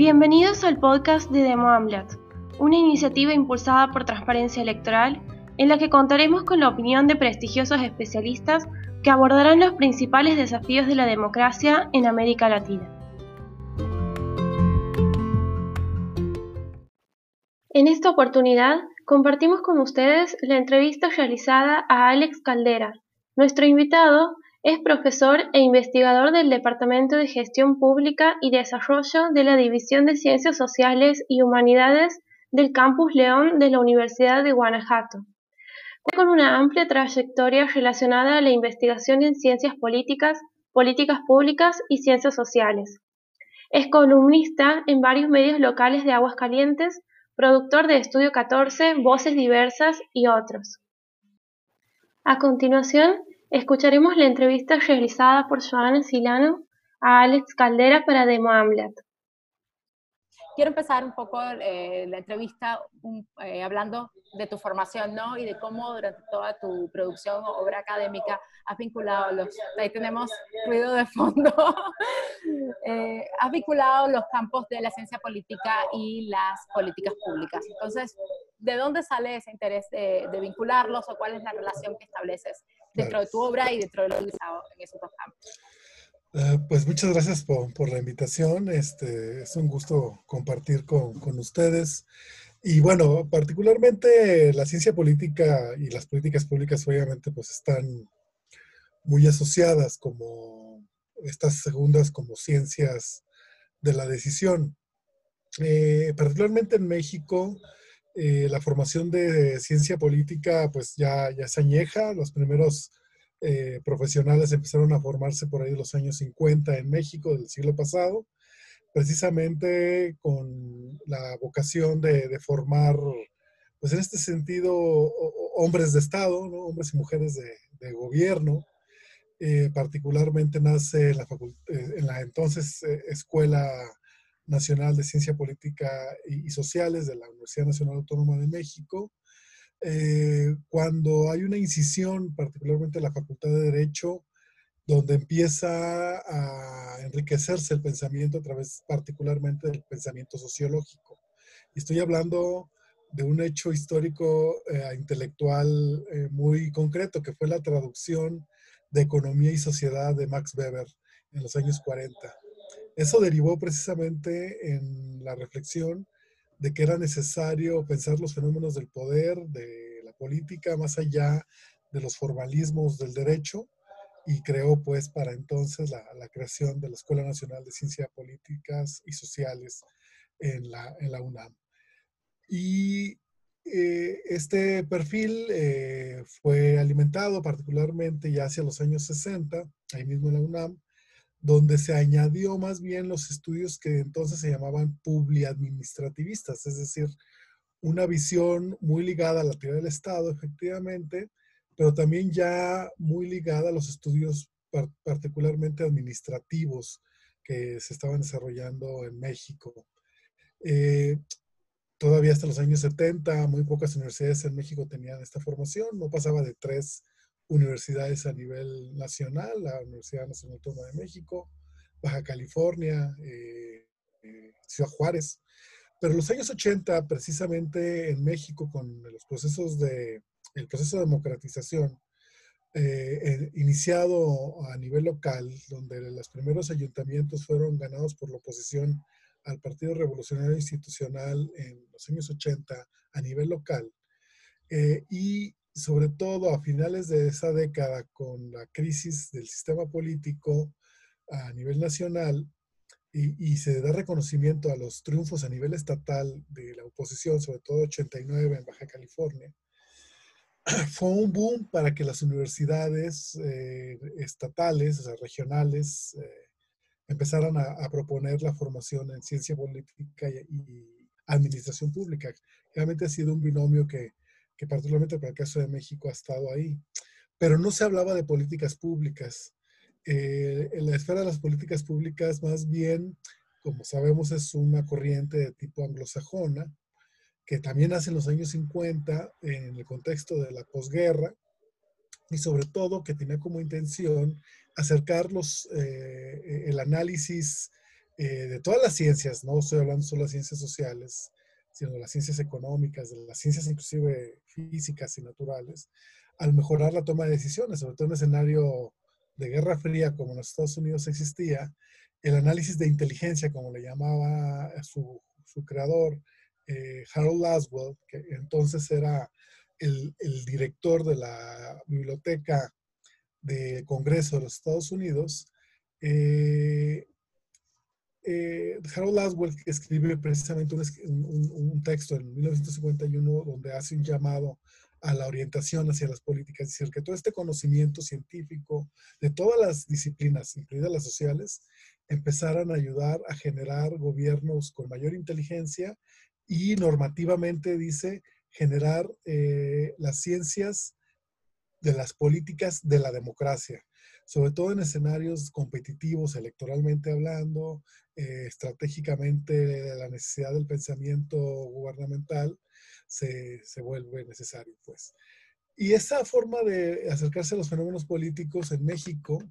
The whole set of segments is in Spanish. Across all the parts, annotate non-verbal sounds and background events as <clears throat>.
Bienvenidos al podcast de Demo Amblat, una iniciativa impulsada por Transparencia Electoral en la que contaremos con la opinión de prestigiosos especialistas que abordarán los principales desafíos de la democracia en América Latina. En esta oportunidad compartimos con ustedes la entrevista realizada a Alex Caldera. Nuestro invitado es profesor e investigador del Departamento de Gestión Pública y Desarrollo de la División de Ciencias Sociales y Humanidades del Campus León de la Universidad de Guanajuato con una amplia trayectoria relacionada a la investigación en ciencias políticas, políticas públicas y ciencias sociales. Es columnista en varios medios locales de Aguascalientes, productor de Estudio 14, Voces Diversas y otros. A continuación, escucharemos la entrevista realizada por Joana Silano a Alex Caldera para Demo Amlet. Quiero empezar un poco eh, la entrevista eh, hablando de tu formación, ¿no? Y de cómo durante toda tu producción o obra académica has vinculado los, ahí tenemos ruido de fondo, <laughs> eh, has vinculado los campos de la ciencia política y las políticas públicas. Entonces, ¿de dónde sale ese interés de, vincularlos o cuál es la relación que estableces dentro de tu obra y dentro de lo utilizado en esos dos campos? Eh, pues muchas gracias por, por, la invitación. Este, es un gusto compartir con, con ustedes. Y bueno, particularmente la ciencia política y las políticas públicas obviamente pues están muy asociadas como estas segundas como ciencias de la decisión. Eh, particularmente en México, eh, la formación de ciencia política pues ya, ya se añeja. Los primeros eh, profesionales empezaron a formarse por ahí en los años 50 en México del siglo pasado precisamente con la vocación de, formar, pues en este sentido, hombres de Estado, hombres y mujeres de, gobierno. Eh, particularmente nace en la, eh, entonces Escuela Nacional de Ciencia Política y, Sociales de la Universidad Nacional Autónoma de México, cuando hay una incisión, particularmente en la Facultad de Derecho, donde empieza a enriquecerse el pensamiento a través particularmente del pensamiento sociológico. Y estoy hablando de un hecho histórico eh, intelectual eh, muy concreto, que fue la traducción de Economía y Sociedad de Max Weber en los años 40. Eso derivó precisamente en la reflexión de que era necesario pensar los fenómenos del poder, de la política, más allá de los formalismos del derecho, y creó pues para entonces la, creación de la Escuela Nacional de Ciencias Políticas y Sociales en la, en la UNAM. Y eh, este perfil eh, fue alimentado particularmente ya hacia los años 60, ahí mismo en la UNAM, donde se añadió más bien los estudios que entonces se llamaban publiadministrativistas, es decir, una visión muy ligada a la teoría del Estado, efectivamente, pero también ya muy ligada a los estudios particularmente administrativos que se estaban desarrollando en México. Eh, todavía hasta los años 70, muy pocas universidades en México tenían esta formación, no pasaba de tres universidades a nivel nacional, la Universidad Nacional Autónoma de México, Baja California, eh, eh, Ciudad Juárez. Pero en los años 80, precisamente en México, con los procesos de el proceso de democratización eh, iniciado a nivel local, donde los primeros ayuntamientos fueron ganados por la oposición al Partido Revolucionario Institucional en los años 80 a nivel local, eh, y sobre todo a finales de esa década con la crisis del sistema político a nivel nacional, y, y, se da reconocimiento a los triunfos a nivel estatal de la oposición, sobre todo 89 en Baja California, <clears throat> fue un boom para que las universidades eh, estatales, regionales, eh, empezaran a, proponer la formación en ciencia política y, administración pública. Realmente ha sido un binomio que, que, particularmente para el caso de México, ha estado ahí. Pero no se hablaba de políticas públicas. Eh, en la esfera de las políticas públicas, más bien, como sabemos, es una corriente de tipo anglosajona, que también hace en los años 50 en el contexto de la posguerra y sobre todo que tenía como intención acercar eh, el análisis eh, de todas las ciencias, no estoy hablando solo de las ciencias sociales, sino de las ciencias económicas, de las ciencias inclusive físicas y naturales, al mejorar la toma de decisiones, sobre todo en un escenario de guerra fría como en los Estados Unidos existía, el análisis de inteligencia, como le llamaba su, su creador, eh, Harold Laswell, que entonces era el, el, director de la biblioteca de Congreso de los Estados Unidos, eh, eh, Harold Laswell escribe precisamente un, un, un, texto en 1951 donde hace un llamado a la orientación hacia las políticas, es decir, que todo este conocimiento científico de todas las disciplinas, incluidas las sociales, empezaran a ayudar a generar gobiernos con mayor inteligencia y normativamente dice generar eh, las ciencias de las políticas de la democracia, sobre todo en escenarios competitivos, electoralmente hablando, eh, estratégicamente la necesidad del pensamiento gubernamental se, se, vuelve necesario, pues. Y esa forma de acercarse a los fenómenos políticos en México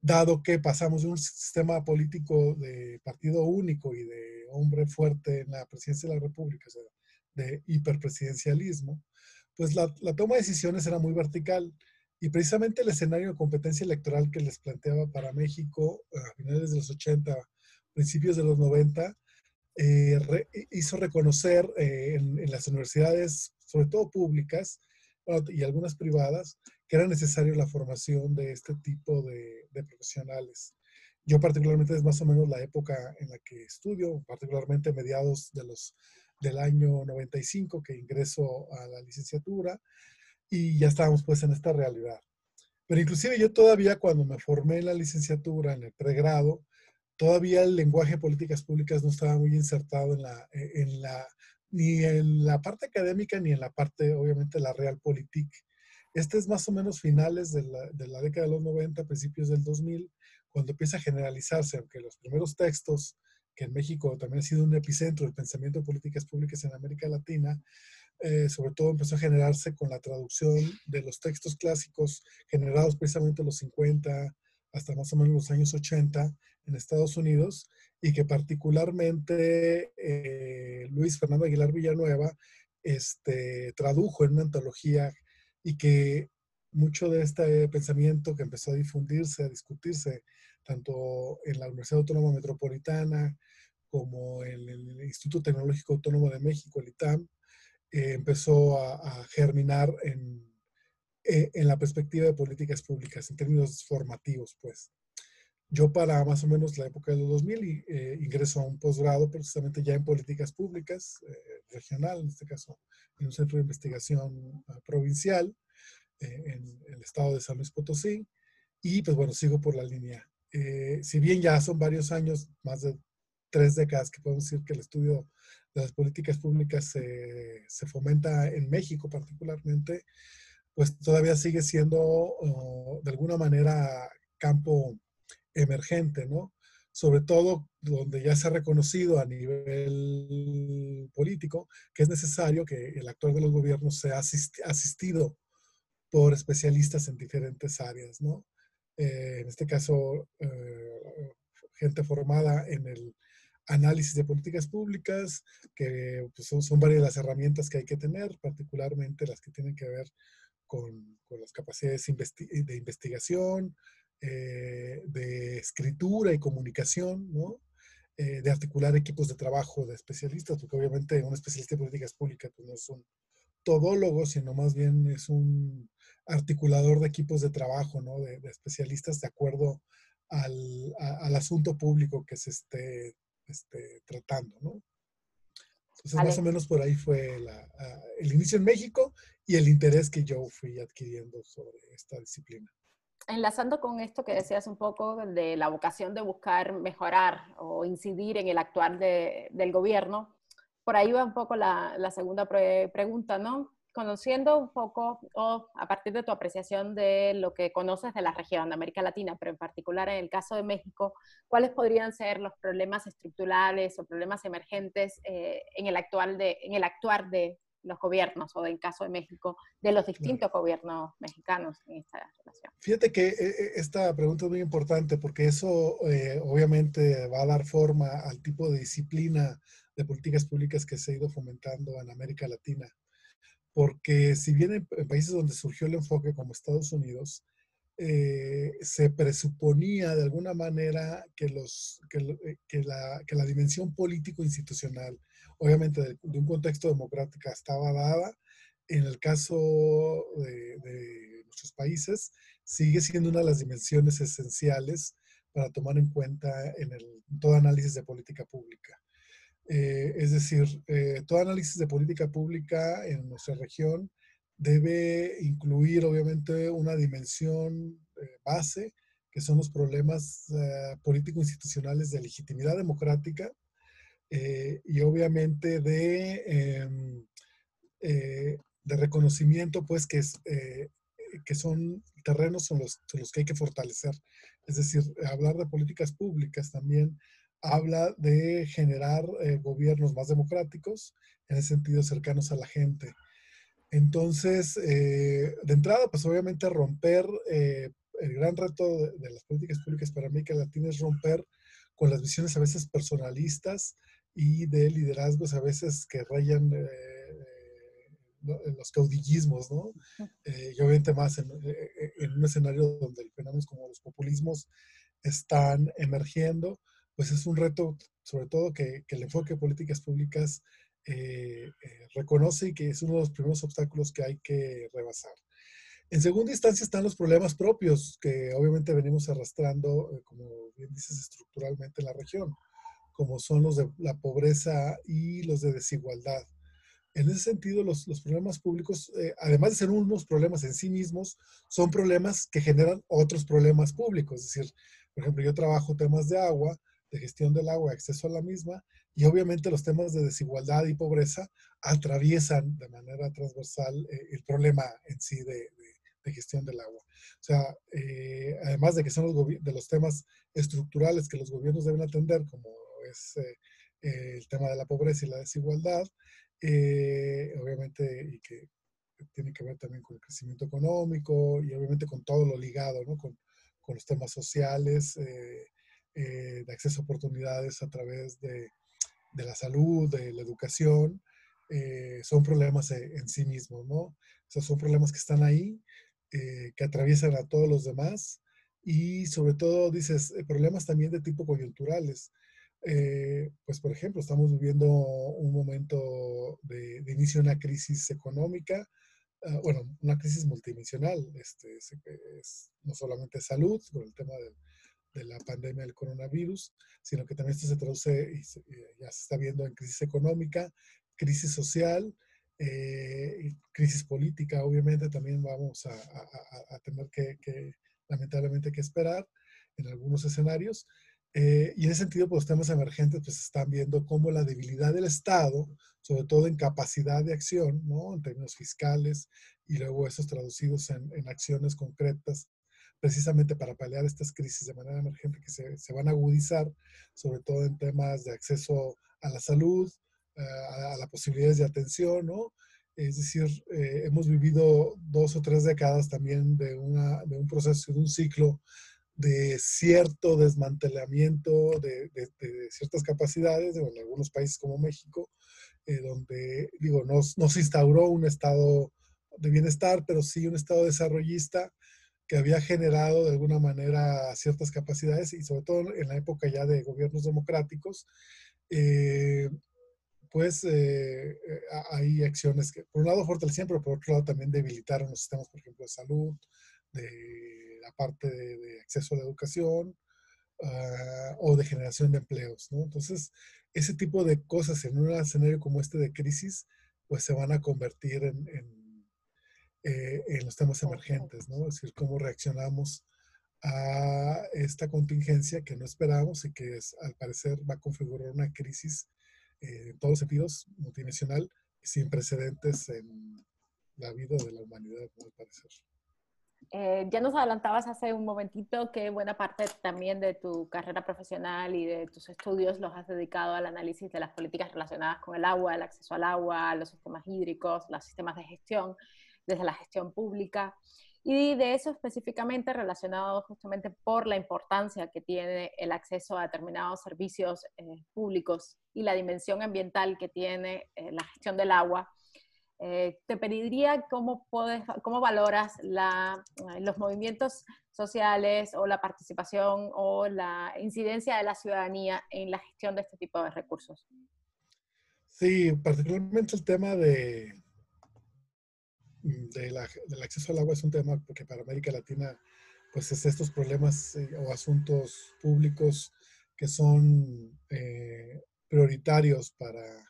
dado que pasamos de un sistema político de partido único y de hombre fuerte en la presidencia de la República, o sea, de hiperpresidencialismo, pues la, la, toma de decisiones era muy vertical. Y precisamente el escenario de competencia electoral que les planteaba para México a finales de los 80, principios de los 90, eh, re, hizo reconocer eh, en, en, las universidades, sobre todo públicas y algunas privadas, que era necesario la formación de este tipo de, de, profesionales. Yo particularmente es más o menos la época en la que estudio, particularmente mediados de los, del año 95 que ingreso a la licenciatura y ya estábamos pues en esta realidad. Pero inclusive yo todavía cuando me formé en la licenciatura, en el pregrado, todavía el lenguaje de políticas públicas no estaba muy insertado la, en la, ni en la parte académica ni en la parte, obviamente, la realpolitik. Este es más o menos finales de la, de la, década de los 90, principios del 2000, cuando empieza a generalizarse, aunque los primeros textos, que en México también ha sido un epicentro del pensamiento de políticas públicas en América Latina, eh, sobre todo empezó a generarse con la traducción de los textos clásicos generados precisamente en los 50 hasta más o menos los años 80 en Estados Unidos y que particularmente eh, Luis Fernando Aguilar Villanueva este, tradujo en una antología y que mucho de este pensamiento que empezó a difundirse, a discutirse, tanto en la Universidad Autónoma Metropolitana como en el Instituto Tecnológico Autónomo de México, el ITAM, eh, empezó a, a germinar en, eh, en la perspectiva de políticas públicas, en términos formativos, pues. Yo para más o menos la época de los 2000 eh, ingreso a un posgrado precisamente ya en políticas públicas, eh, regional, en este caso, en un centro de investigación uh, provincial eh, en el estado de San Luis Potosí. Y pues bueno, sigo por la línea. Eh, si bien ya son varios años, más de tres décadas, que podemos decir que el estudio de las políticas públicas se, se fomenta en México particularmente, pues todavía sigue siendo uh, de alguna manera campo emergente, ¿no? Sobre todo donde ya se ha reconocido a nivel político que es necesario que el actor de los gobiernos sea asistido por especialistas en diferentes áreas, ¿no? Eh, en este caso, eh, gente formada en el análisis de políticas públicas, que pues, son, son, varias las herramientas que hay que tener, particularmente las que tienen que ver con, las capacidades de investigación, eh, de escritura y comunicación, ¿no? Eh, de articular equipos de trabajo de especialistas, porque obviamente un especialista en políticas públicas pues, no es un todólogo, sino más bien es un articulador de equipos de trabajo, ¿no? de, de especialistas de acuerdo al, a, al, asunto público que se esté, esté tratando. ¿no? Entonces, más o menos por ahí fue la, el inicio en México y el interés que yo fui adquiriendo sobre esta disciplina enlazando con esto que decías un poco de la vocación de buscar mejorar o incidir en el actuar de, del gobierno, por ahí va un poco la, segunda pre pregunta, ¿no? Conociendo un poco, o a partir de tu apreciación de lo que conoces de la región de América Latina, pero en particular en el caso de México, ¿cuáles podrían ser los problemas estructurales o problemas emergentes eh, en, el actual de, en el actuar de, los gobiernos, o en caso de México, de los distintos gobiernos mexicanos en esta relación. Fíjate que esta pregunta es muy importante porque eso obviamente va a dar forma al tipo de disciplina de políticas públicas que se ha ido fomentando en América Latina. Porque si bien en, países donde surgió el enfoque como Estados Unidos, eh, se presuponía de alguna manera que, los, que, eh, la, que la, dimensión político-institucional, obviamente de, un contexto democrático, estaba dada. En el caso de, de, nuestros países, sigue siendo una de las dimensiones esenciales para tomar en cuenta en el, todo análisis de política pública. Eh, es decir, eh, todo análisis de política pública en nuestra región debe incluir, obviamente, una dimensión eh, base, que son los problemas político-institucionales de legitimidad democrática y, obviamente, de, em, de reconocimiento, pues, que, es, que son terrenos en los, en los que hay que fortalecer. Es decir, hablar de políticas públicas también habla de generar eh, gobiernos más democráticos, en ese sentido cercanos a la gente. Entonces, eh, de entrada, pues obviamente romper, eh, el gran reto de, las políticas públicas para América Latina es romper con las visiones a veces personalistas y de liderazgos a veces que rayan los caudillismos, ¿no? y obviamente más en, en, un escenario donde fenómenos como los populismos están emergiendo, pues es un reto, sobre todo que, el enfoque de políticas públicas eh, eh, reconoce y que es uno de los primeros obstáculos que hay que rebasar. En segunda instancia están los problemas propios que obviamente venimos arrastrando, eh, como bien dices, estructuralmente en la región, como son los de la pobreza y los de desigualdad. En ese sentido, los, los problemas públicos, además de ser unos problemas en sí mismos, son problemas que generan otros problemas públicos. Es decir, por ejemplo, yo trabajo temas de agua, de gestión del agua, acceso a la misma, y obviamente los temas de desigualdad y pobreza atraviesan de manera transversal eh, el problema en sí de, gestión del agua. O sea, eh, además de que son los, de los temas estructurales que los gobiernos deben atender, como es eh, el tema de la pobreza y la desigualdad, obviamente, y que tiene que ver también con el crecimiento económico y obviamente con todo lo ligado, ¿no? Con, con los temas sociales, eh, de acceso a oportunidades a través de, de la salud, de la educación, eh, son problemas en sí mismos, ¿no? O sea, son problemas que están ahí, eh, que atraviesan a todos los demás y sobre todo, dices, problemas también de tipo coyunturales. Pues, por ejemplo, estamos viviendo un momento de, de inicio de una crisis económica, ah, bueno, una crisis multidimensional, este, es, no solamente salud, con el tema de la pandemia del coronavirus, sino que también esto se traduce y ya se está viendo en crisis económica, crisis social, eh, crisis política, obviamente también vamos a, tener que, lamentablemente, que esperar en algunos escenarios. Eh, y en ese sentido, pues los temas emergentes pues están viendo cómo la debilidad del Estado, sobre todo en capacidad de acción, ¿no? En términos fiscales, y luego esos traducidos en, en acciones concretas precisamente para paliar estas crisis de manera emergente que se, se van a agudizar, sobre todo en temas de acceso a la salud, eh, a, las posibilidades de atención, ¿no? Es decir, eh, hemos vivido dos o tres décadas también de, una, de un proceso, de un ciclo de cierto desmantelamiento de, ciertas capacidades, en algunos países como México, eh, donde, digo, no, no se instauró un estado de bienestar, pero sí un estado desarrollista que había generado de alguna manera ciertas capacidades y sobre todo en la época ya de gobiernos democráticos, eh, pues eh, hay acciones que por un lado fortalecían, pero por otro lado también debilitaron los sistemas, por ejemplo, de salud, de la parte de, acceso a la educación ah, o de generación de empleos, ¿no? Entonces, ese tipo de cosas en un escenario como este de crisis, pues se van a convertir en eh, en los temas emergentes, ¿no? Es decir, cómo reaccionamos a esta contingencia que no esperábamos y que es, al parecer va a configurar una crisis eh, en todos sentidos multinacional sin precedentes en la vida de la humanidad, al parecer. Eh, ya nos adelantabas hace un momentito que buena parte también de tu carrera profesional y de tus estudios los has dedicado al análisis de las políticas relacionadas con el agua, el acceso al agua, los sistemas hídricos, los sistemas de gestión, desde la gestión pública. Y de eso específicamente relacionado justamente por la importancia que tiene el acceso a determinados servicios eh, públicos y la dimensión ambiental que tiene eh, la gestión del agua eh, te pediría cómo, puedes, cómo valoras la, eh, los movimientos sociales o la participación o la incidencia de la ciudadanía en la gestión de este tipo de recursos. Sí, particularmente el tema de, de la, del acceso al agua es un tema porque para América Latina pues es estos problemas eh, o asuntos públicos que son prioritarios para,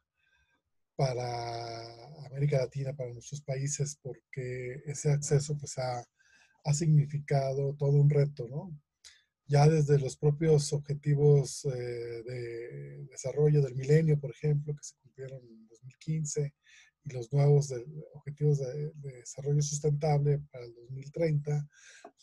para América Latina, para nuestros países, porque ese acceso pues ha, ha significado todo un reto, ¿no? Ya desde los propios objetivos eh, de desarrollo del milenio, por ejemplo, que se cumplieron en 2015, y los nuevos objetivos de, de, desarrollo sustentable para el 2030,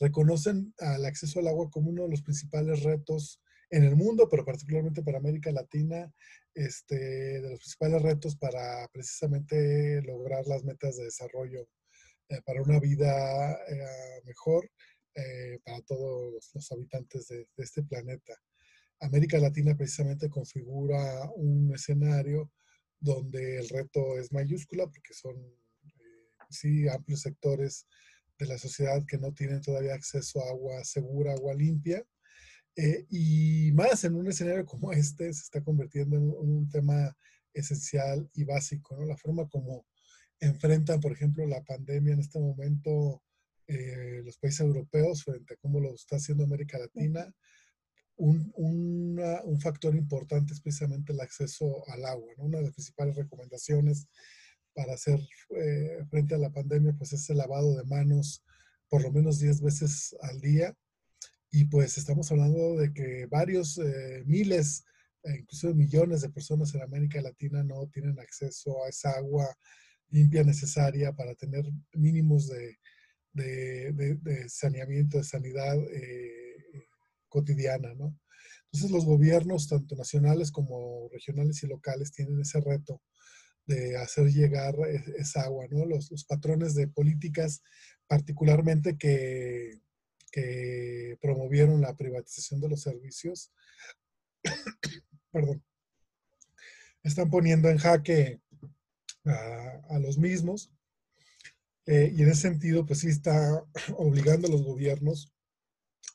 reconocen al acceso al agua como uno de los principales retos en el mundo, pero particularmente para América Latina, este, de los principales retos para precisamente lograr las metas de desarrollo eh, para una vida eh, mejor eh, para todos los habitantes de, de, este planeta. América Latina precisamente configura un escenario donde el reto es mayúscula porque son sí amplios sectores de la sociedad que no tienen todavía acceso a agua segura, agua limpia, eh, y más en un escenario como este se está convirtiendo en un, tema esencial y básico, ¿no? La forma como enfrentan, por ejemplo, la pandemia en este momento eh, los países europeos frente a cómo lo está haciendo América Latina. Un, un, factor importante es precisamente el acceso al agua. ¿no? Una de las principales recomendaciones para hacer eh, frente a la pandemia pues es el lavado de manos por lo menos 10 veces al día y pues estamos hablando de que varios eh, miles, eh, incluso millones de personas en América Latina no tienen acceso a esa agua limpia necesaria para tener mínimos de, de, de, saneamiento, de sanidad eh, cotidiana, ¿no? Entonces los gobiernos, tanto nacionales como regionales y locales, tienen ese reto de hacer llegar e, esa agua, ¿no? Los, los patrones de políticas, particularmente que que promovieron la privatización de los servicios, <coughs> perdón, están poniendo en jaque a, los mismos. Eh, y en ese sentido, pues sí está <coughs> obligando a los gobiernos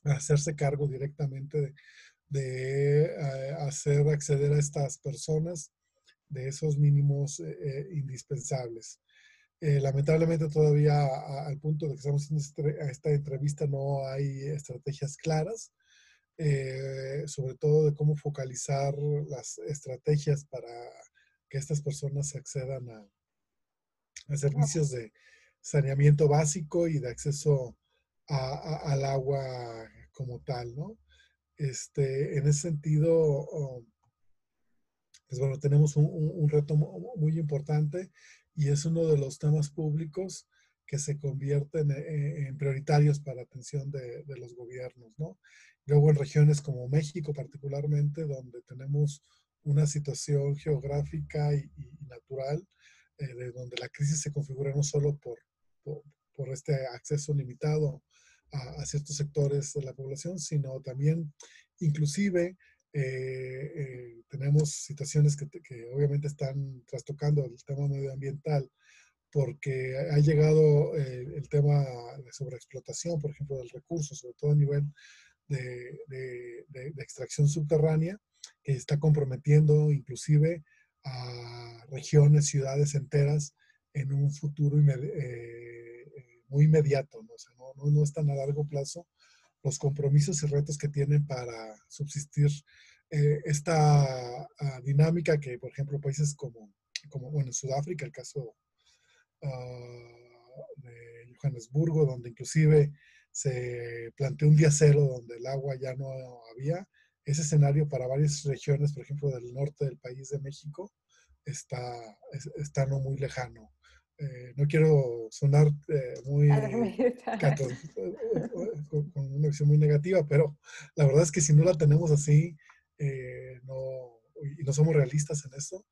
a hacerse cargo directamente de, eh, hacer acceder a estas personas de esos mínimos eh, indispensables. Eh, lamentablemente todavía al punto de que estamos haciendo este, esta entrevista no hay estrategias claras, eh, sobre todo de cómo focalizar las estrategias para que estas personas accedan a, servicios de saneamiento básico y de acceso al agua como tal, ¿no? Este, en ese sentido, oh, pues bueno, tenemos un, un reto muy importante y es uno de los temas públicos que se convierten e, en, prioritarios para atención de, los gobiernos, ¿no? Luego en regiones como México particularmente, donde tenemos una situación geográfica y, natural, eh, de donde la crisis se configura no solo por, por, este acceso limitado a, ciertos sectores de la población, sino también inclusive eh, eh, tenemos situaciones que, que, obviamente están trastocando el tema medioambiental porque ha llegado eh, el tema de sobreexplotación, por ejemplo, del recurso, sobre todo a nivel de, de, de, extracción subterránea, que está comprometiendo inclusive a regiones, ciudades enteras en un futuro muy inmediato, ¿no? O sea, no, no, no es tan a largo plazo, los compromisos y retos que tienen para subsistir eh, esta uh, dinámica que, por ejemplo, países como, como bueno, en Sudáfrica, el caso uh, de Johannesburgo, donde inclusive se planteó un día cero donde el agua ya no había, ese escenario para varias regiones, por ejemplo, del norte del país de México, está, está no muy lejano. Eh, no quiero sonar eh, muy con, una visión muy negativa, pero la verdad es que si no la tenemos así no, y no somos realistas en eso,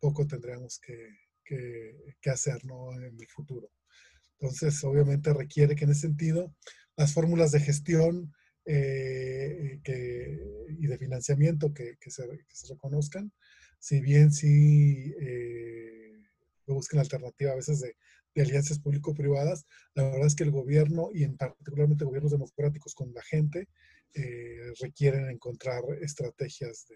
poco tendríamos que, que, que hacer ¿no? en el futuro. Entonces, obviamente requiere que en ese sentido las fórmulas de gestión eh, y de financiamiento que, se, reconozcan, si bien sí eh, buscan alternativa a veces de, alianzas público-privadas, la verdad es que el gobierno y en particularmente gobiernos democráticos con la gente eh, requieren encontrar estrategias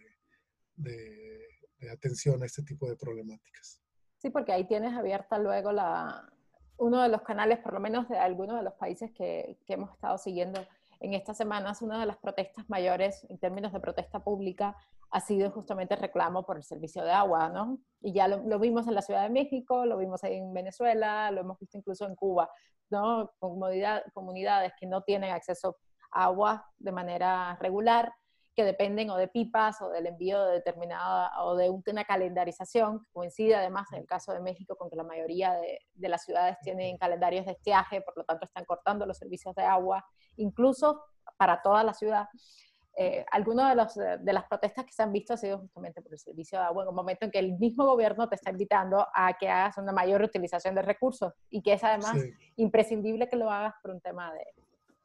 de, de atención a este tipo de problemáticas. Sí, porque ahí tienes abierta luego la, uno de los canales, por lo menos de algunos de los países que, que, hemos estado siguiendo en estas semanas, una de las protestas mayores en términos de protesta pública ha sido justamente el reclamo por el servicio de agua, ¿no? Y ya lo, vimos en la Ciudad de México, lo vimos en Venezuela, lo hemos visto incluso en Cuba, ¿no? comunidades que no tienen acceso a agua de manera regular que dependen o de pipas o del envío de determinada o de una calendarización, que coincide además en el caso de México con que la mayoría de, de, las ciudades tienen calendarios de estiaje, por lo tanto están cortando los servicios de agua, incluso para toda la ciudad. Eh, algunas de, de, las protestas que se han visto ha sido justamente por el servicio de agua, en un momento en que el mismo gobierno te está invitando a que hagas una mayor utilización de recursos y que es además imprescindible que lo hagas por un tema de,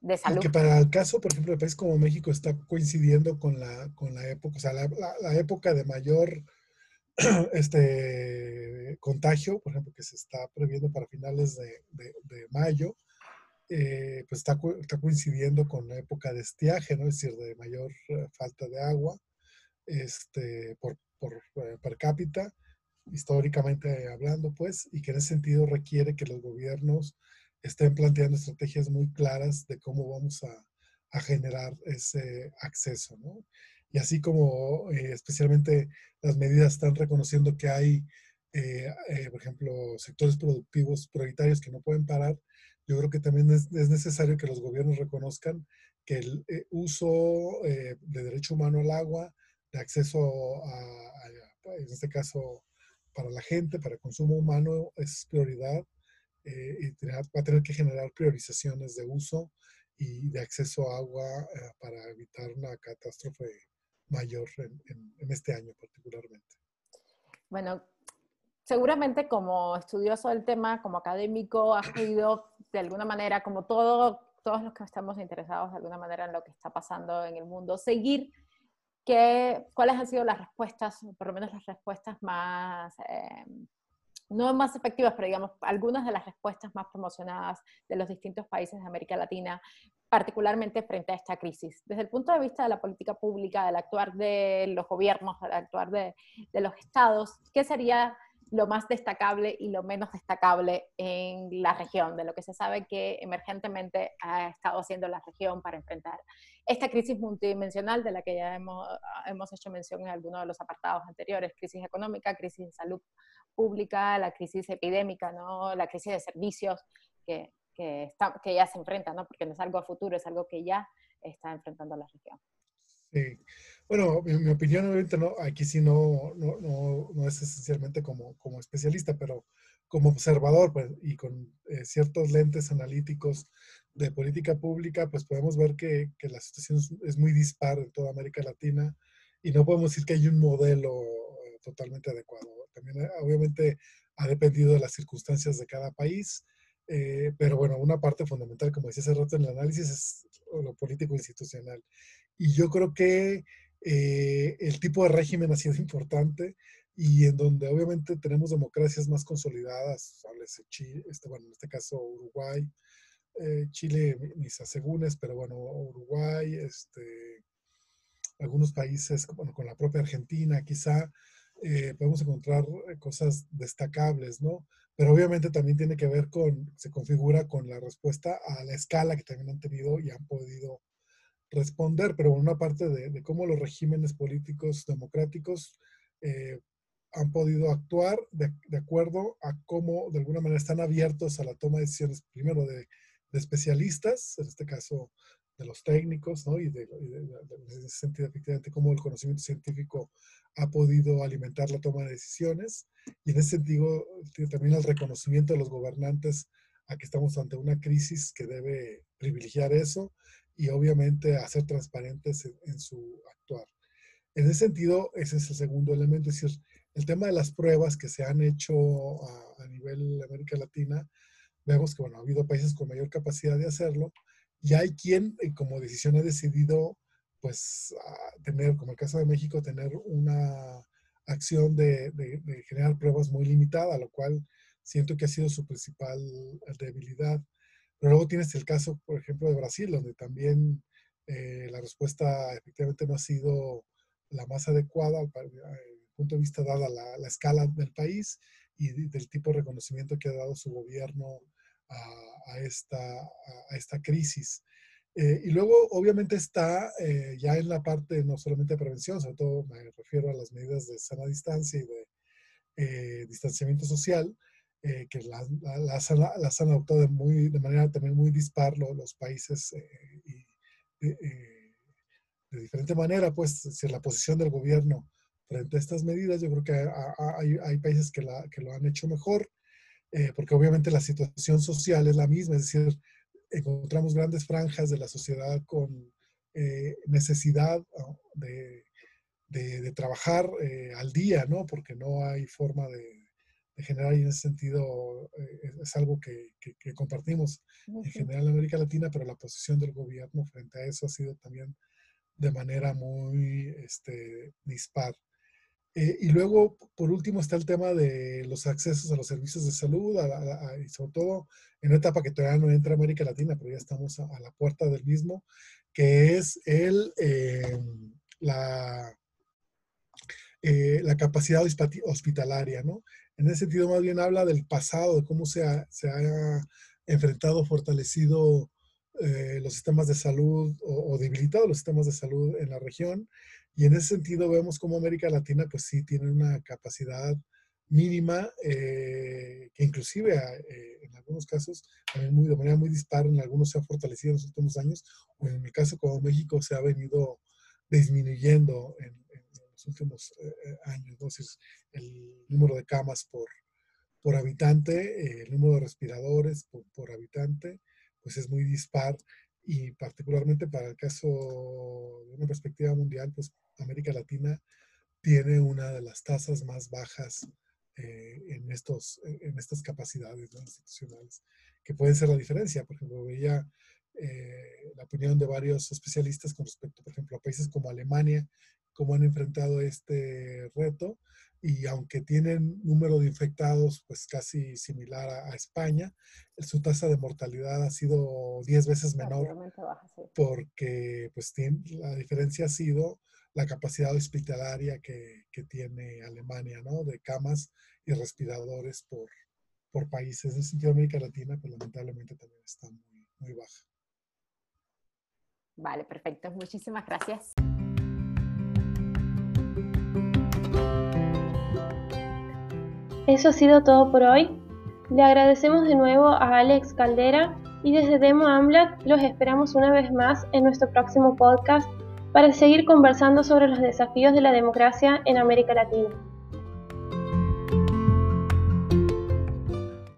de salud. que para el caso, por ejemplo, de país como México está coincidiendo con la, con la época, o sea, la, la, época de mayor <clears throat> este, contagio, por ejemplo, que se está previendo para finales de, de, mayo, eh, pues está, está, coincidiendo con la época de estiaje, ¿no? Es decir, de mayor eh, falta de agua este, por, por eh, per cápita, históricamente hablando, pues, y que en ese sentido requiere que los gobiernos estén planteando estrategias muy claras de cómo vamos a, generar ese acceso, ¿no? Y así como eh, especialmente las medidas están reconociendo que hay, eh, eh, por ejemplo, sectores productivos prioritarios que no pueden parar, yo creo que también es, necesario que los gobiernos reconozcan que el uso de derecho humano al agua, de acceso a, en este caso, para la gente, para el consumo humano, es prioridad eh, y va a tener que generar priorizaciones de uso y de acceso a agua eh, para evitar una catástrofe mayor en, este año particularmente. Bueno, seguramente como estudioso del tema, como académico, has podido de alguna manera, como todo, todos los que estamos interesados de alguna manera en lo que está pasando en el mundo, seguir que, cuáles han sido las respuestas, por lo menos las respuestas más eh, no más efectivas, pero digamos, algunas de las respuestas más promocionadas de los distintos países de América Latina, particularmente frente a esta crisis. Desde el punto de vista de la política pública, del actuar de los gobiernos, del actuar de, de los estados, ¿qué sería lo más destacable y lo menos destacable en la región, de lo que se sabe que emergentemente ha estado haciendo la región para enfrentar esta crisis multidimensional de la que ya hemos, hemos hecho mención en algunos de los apartados anteriores, crisis económica, crisis de salud pública, la crisis epidémica, ¿no? la crisis de servicios que, que, está, que ya se enfrenta, ¿no? porque no es algo a futuro, es algo que ya está enfrentando la región. Sí. Bueno, mi, opinión, obviamente, no, aquí sí no, no, no, no, es esencialmente como, como especialista, pero como observador pues, y con eh, ciertos lentes analíticos de política pública, pues podemos ver que, que, la situación es muy dispar en toda América Latina y no podemos decir que hay un modelo eh, totalmente adecuado. También, eh, obviamente, ha dependido de las circunstancias de cada país, pero bueno, una parte fundamental, como decía hace rato en el análisis, es lo político institucional. Y yo creo que eh, el tipo de régimen ha sido importante y en donde obviamente tenemos democracias más consolidadas, Chile, este, bueno, en este caso Uruguay, eh, Chile, mis asegúnes, pero bueno, Uruguay, este, algunos países, bueno, con la propia Argentina, quizá eh, podemos encontrar cosas destacables, ¿no? Pero obviamente también tiene que ver con, se configura con la respuesta a la escala que también han tenido y han podido responder, pero una parte de, cómo los regímenes políticos democráticos eh, han podido actuar de, acuerdo a cómo de alguna manera están abiertos a la toma de decisiones, primero de, especialistas, en este caso de los técnicos, ¿no? Y, de, en ese sentido, efectivamente, cómo el conocimiento científico ha podido alimentar la toma de decisiones. Y en ese sentido, también el reconocimiento de los gobernantes a que estamos ante una crisis que debe privilegiar eso y obviamente hacer transparentes en, su actuar. En ese sentido, ese es el segundo elemento, es decir, el tema de las pruebas que se han hecho a, a nivel América Latina, vemos que, bueno, ha habido países con mayor capacidad de hacerlo, y hay quien eh, como decisión ha decidido pues tener, como el caso de México, tener una acción de, generar pruebas muy limitada, lo cual siento que ha sido su principal debilidad. Pero luego tienes el caso, por ejemplo, de Brasil, donde también eh, la respuesta efectivamente no ha sido la más adecuada desde el punto de vista dada la, la, escala del país y del tipo de reconocimiento que ha dado su gobierno a, esta, a esta, crisis. Eh, y luego, obviamente, está eh, ya en la parte no solamente de prevención, sobre todo me refiero a las medidas de sana distancia y de eh, distanciamiento social, que las la, han adoptado de, muy, de manera también muy dispar los, países y, de diferente manera, pues, si la posición del gobierno frente a estas medidas, yo creo que hay, hay países que, la, que lo han hecho mejor eh, porque obviamente la situación social es la misma, es decir, encontramos grandes franjas de la sociedad con eh, necesidad de, de, trabajar eh, al día, ¿no? Porque no hay forma de, generar y en ese sentido es algo que, que, compartimos en general en América Latina, pero la posición del gobierno frente a eso ha sido también de manera muy este, dispar. Eh, y luego, por último, está el tema de los accesos a los servicios de salud, y sobre todo en una etapa que todavía no entra América Latina, pero ya estamos a, la puerta del mismo, que es el, eh, la, eh, la capacidad hospitalaria, ¿no? En ese sentido, más bien habla del pasado, de cómo se ha, se ha enfrentado, fortalecido los sistemas de salud o, o, debilitado los sistemas de salud en la región y en ese sentido vemos como América Latina pues sí tiene una capacidad mínima, eh, que inclusive eh, en algunos casos también muy, de manera muy dispar, en algunos se ha fortalecido en los últimos años, o en el caso como México se ha venido disminuyendo en, los últimos eh, años. Entonces, el número de camas por, por habitante, el número de respiradores por, por habitante, pues es muy dispar y particularmente para el caso de una perspectiva mundial, pues América Latina tiene una de las tasas más bajas eh, en, estos, en estas capacidades institucionales, que pueden ser la diferencia. Por ejemplo, veía eh, la opinión de varios especialistas con respecto, por ejemplo, a países como Alemania, cómo han enfrentado este reto y aunque tienen número de infectados pues casi similar a, España, su tasa de mortalidad ha sido 10 veces menor porque pues la diferencia ha sido la capacidad hospitalaria que, que, tiene Alemania, ¿no? De camas y respiradores por, por países. En el sentido de América Latina, pues lamentablemente también está muy, muy baja. Vale, perfecto. Muchísimas gracias. Eso ha sido todo por hoy. Le agradecemos de nuevo a Alex Caldera y desde Demo Amblat los esperamos una vez más en nuestro próximo podcast para seguir conversando sobre los desafíos de la democracia en América Latina.